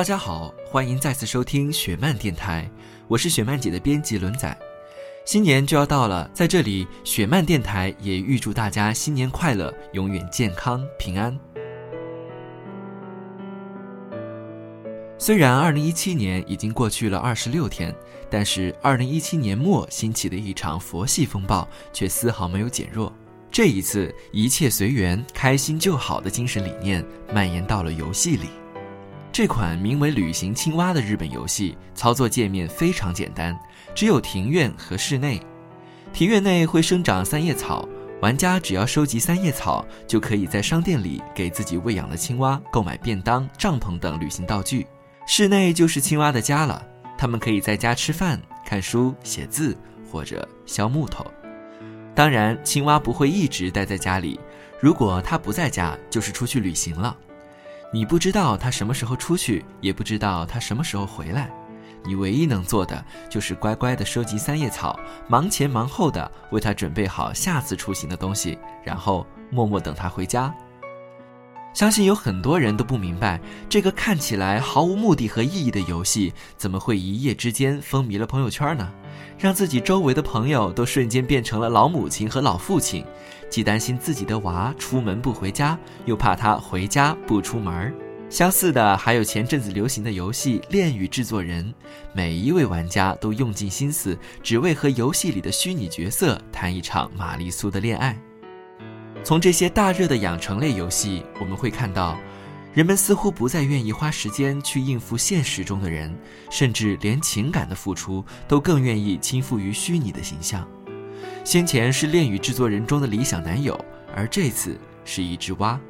大家好，欢迎再次收听雪漫电台，我是雪漫姐的编辑轮仔。新年就要到了，在这里，雪漫电台也预祝大家新年快乐，永远健康平安。虽然二零一七年已经过去了二十六天，但是二零一七年末兴起的一场佛系风暴却丝毫没有减弱。这一次，一切随缘、开心就好的精神理念蔓延到了游戏里。这款名为《旅行青蛙》的日本游戏，操作界面非常简单，只有庭院和室内。庭院内会生长三叶草，玩家只要收集三叶草，就可以在商店里给自己喂养的青蛙购买便当、帐篷等旅行道具。室内就是青蛙的家了，它们可以在家吃饭、看书、写字或者削木头。当然，青蛙不会一直待在家里，如果它不在家，就是出去旅行了。你不知道他什么时候出去，也不知道他什么时候回来。你唯一能做的就是乖乖的收集三叶草，忙前忙后的为他准备好下次出行的东西，然后默默等他回家。相信有很多人都不明白，这个看起来毫无目的和意义的游戏，怎么会一夜之间风靡了朋友圈呢？让自己周围的朋友都瞬间变成了老母亲和老父亲，既担心自己的娃出门不回家，又怕他回家不出门。相似的还有前阵子流行的游戏《恋与制作人》，每一位玩家都用尽心思，只为和游戏里的虚拟角色谈一场玛丽苏的恋爱。从这些大热的养成类游戏，我们会看到。人们似乎不再愿意花时间去应付现实中的人，甚至连情感的付出都更愿意倾覆于虚拟的形象。先前是恋与制作人中的理想男友，而这次是一只蛙。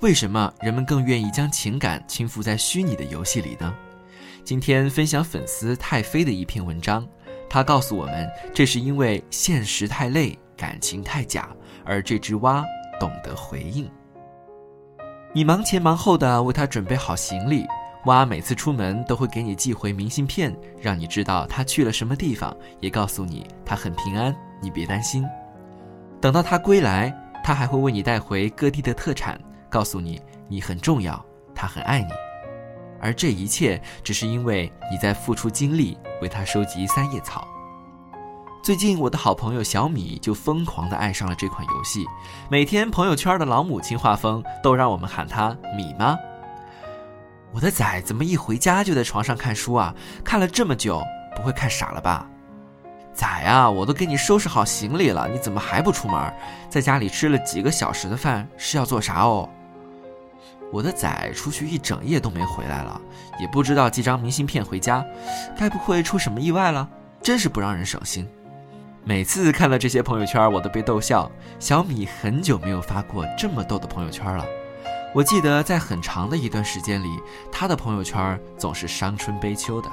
为什么人们更愿意将情感倾覆在虚拟的游戏里呢？今天分享粉丝太妃的一篇文章，他告诉我们，这是因为现实太累，感情太假，而这只蛙懂得回应。你忙前忙后的为他准备好行李，蛙每次出门都会给你寄回明信片，让你知道他去了什么地方，也告诉你他很平安，你别担心。等到他归来，他还会为你带回各地的特产，告诉你你很重要，他很爱你。而这一切只是因为你在付出精力为他收集三叶草。最近，我的好朋友小米就疯狂地爱上了这款游戏，每天朋友圈的老母亲画风都让我们喊他米妈。我的仔怎么一回家就在床上看书啊？看了这么久，不会看傻了吧？仔啊，我都给你收拾好行李了，你怎么还不出门？在家里吃了几个小时的饭，是要做啥哦？我的仔出去一整夜都没回来了，也不知道寄张明信片回家，该不会出什么意外了？真是不让人省心。每次看到这些朋友圈，我都被逗笑。小米很久没有发过这么逗的朋友圈了。我记得在很长的一段时间里，他的朋友圈总是伤春悲秋的。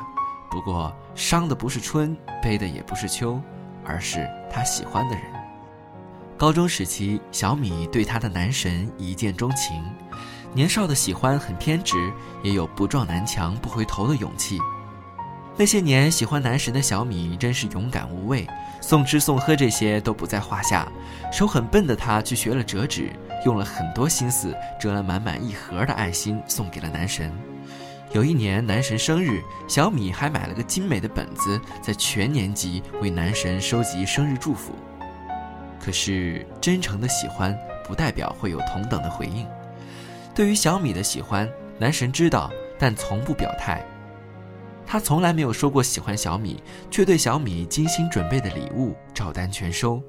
不过伤的不是春，悲的也不是秋，而是他喜欢的人。高中时期，小米对他的男神一见钟情。年少的喜欢很偏执，也有不撞南墙不回头的勇气。那些年喜欢男神的小米真是勇敢无畏，送吃送喝这些都不在话下。手很笨的他去学了折纸，用了很多心思折了满满一盒的爱心送给了男神。有一年男神生日，小米还买了个精美的本子，在全年级为男神收集生日祝福。可是真诚的喜欢不代表会有同等的回应。对于小米的喜欢，男神知道，但从不表态。他从来没有说过喜欢小米，却对小米精心准备的礼物照单全收。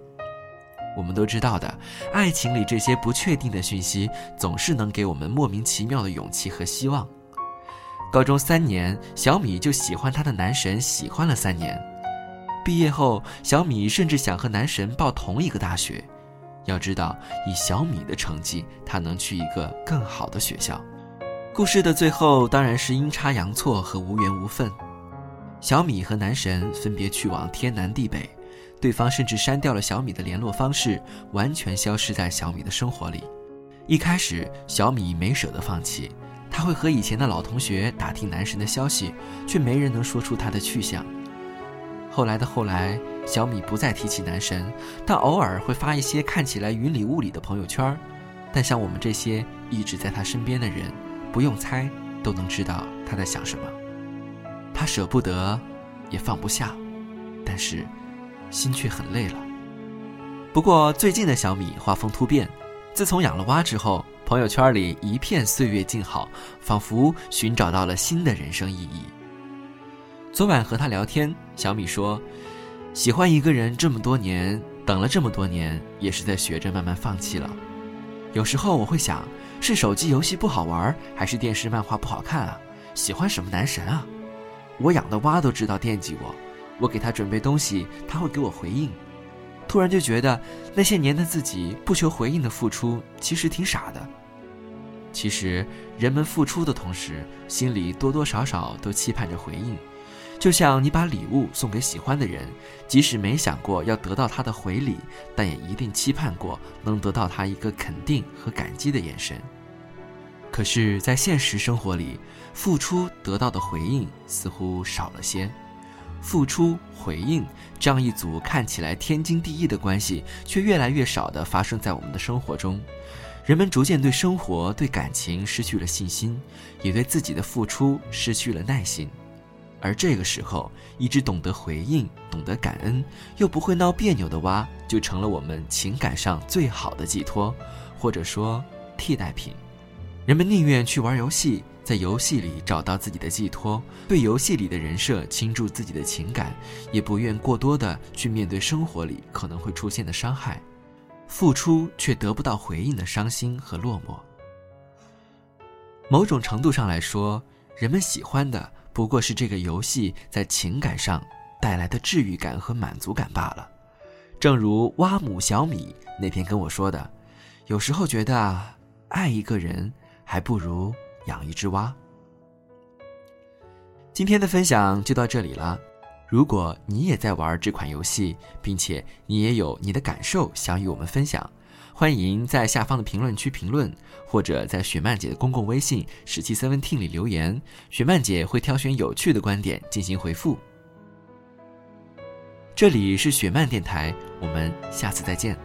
我们都知道的，爱情里这些不确定的讯息，总是能给我们莫名其妙的勇气和希望。高中三年，小米就喜欢他的男神，喜欢了三年。毕业后，小米甚至想和男神报同一个大学。要知道，以小米的成绩，他能去一个更好的学校。故事的最后当然是阴差阳错和无缘无分。小米和男神分别去往天南地北，对方甚至删掉了小米的联络方式，完全消失在小米的生活里。一开始，小米没舍得放弃，他会和以前的老同学打听男神的消息，却没人能说出他的去向。后来的后来，小米不再提起男神，但偶尔会发一些看起来云里雾里的朋友圈。但像我们这些一直在他身边的人。不用猜，都能知道他在想什么。他舍不得，也放不下，但是心却很累了。不过最近的小米画风突变，自从养了蛙之后，朋友圈里一片岁月静好，仿佛寻找到了新的人生意义。昨晚和他聊天，小米说：“喜欢一个人这么多年，等了这么多年，也是在学着慢慢放弃了。有时候我会想。”是手机游戏不好玩，还是电视漫画不好看啊？喜欢什么男神啊？我养的蛙都知道惦记我，我给他准备东西，他会给我回应。突然就觉得那些年的自己不求回应的付出，其实挺傻的。其实人们付出的同时，心里多多少少都期盼着回应。就像你把礼物送给喜欢的人，即使没想过要得到他的回礼，但也一定期盼过能得到他一个肯定和感激的眼神。可是，在现实生活里，付出得到的回应似乎少了些。付出回应这样一组看起来天经地义的关系，却越来越少地发生在我们的生活中。人们逐渐对生活、对感情失去了信心，也对自己的付出失去了耐心。而这个时候，一只懂得回应、懂得感恩，又不会闹别扭的蛙，就成了我们情感上最好的寄托，或者说替代品。人们宁愿去玩游戏，在游戏里找到自己的寄托，对游戏里的人设倾注自己的情感，也不愿过多的去面对生活里可能会出现的伤害，付出却得不到回应的伤心和落寞。某种程度上来说，人们喜欢的。不过是这个游戏在情感上带来的治愈感和满足感罢了。正如蛙母小米那天跟我说的，有时候觉得爱一个人还不如养一只蛙。今天的分享就到这里了。如果你也在玩这款游戏，并且你也有你的感受想与我们分享。欢迎在下方的评论区评论，或者在雪漫姐的公共微信“十七 seventeen” 里留言，雪漫姐会挑选有趣的观点进行回复。这里是雪漫电台，我们下次再见。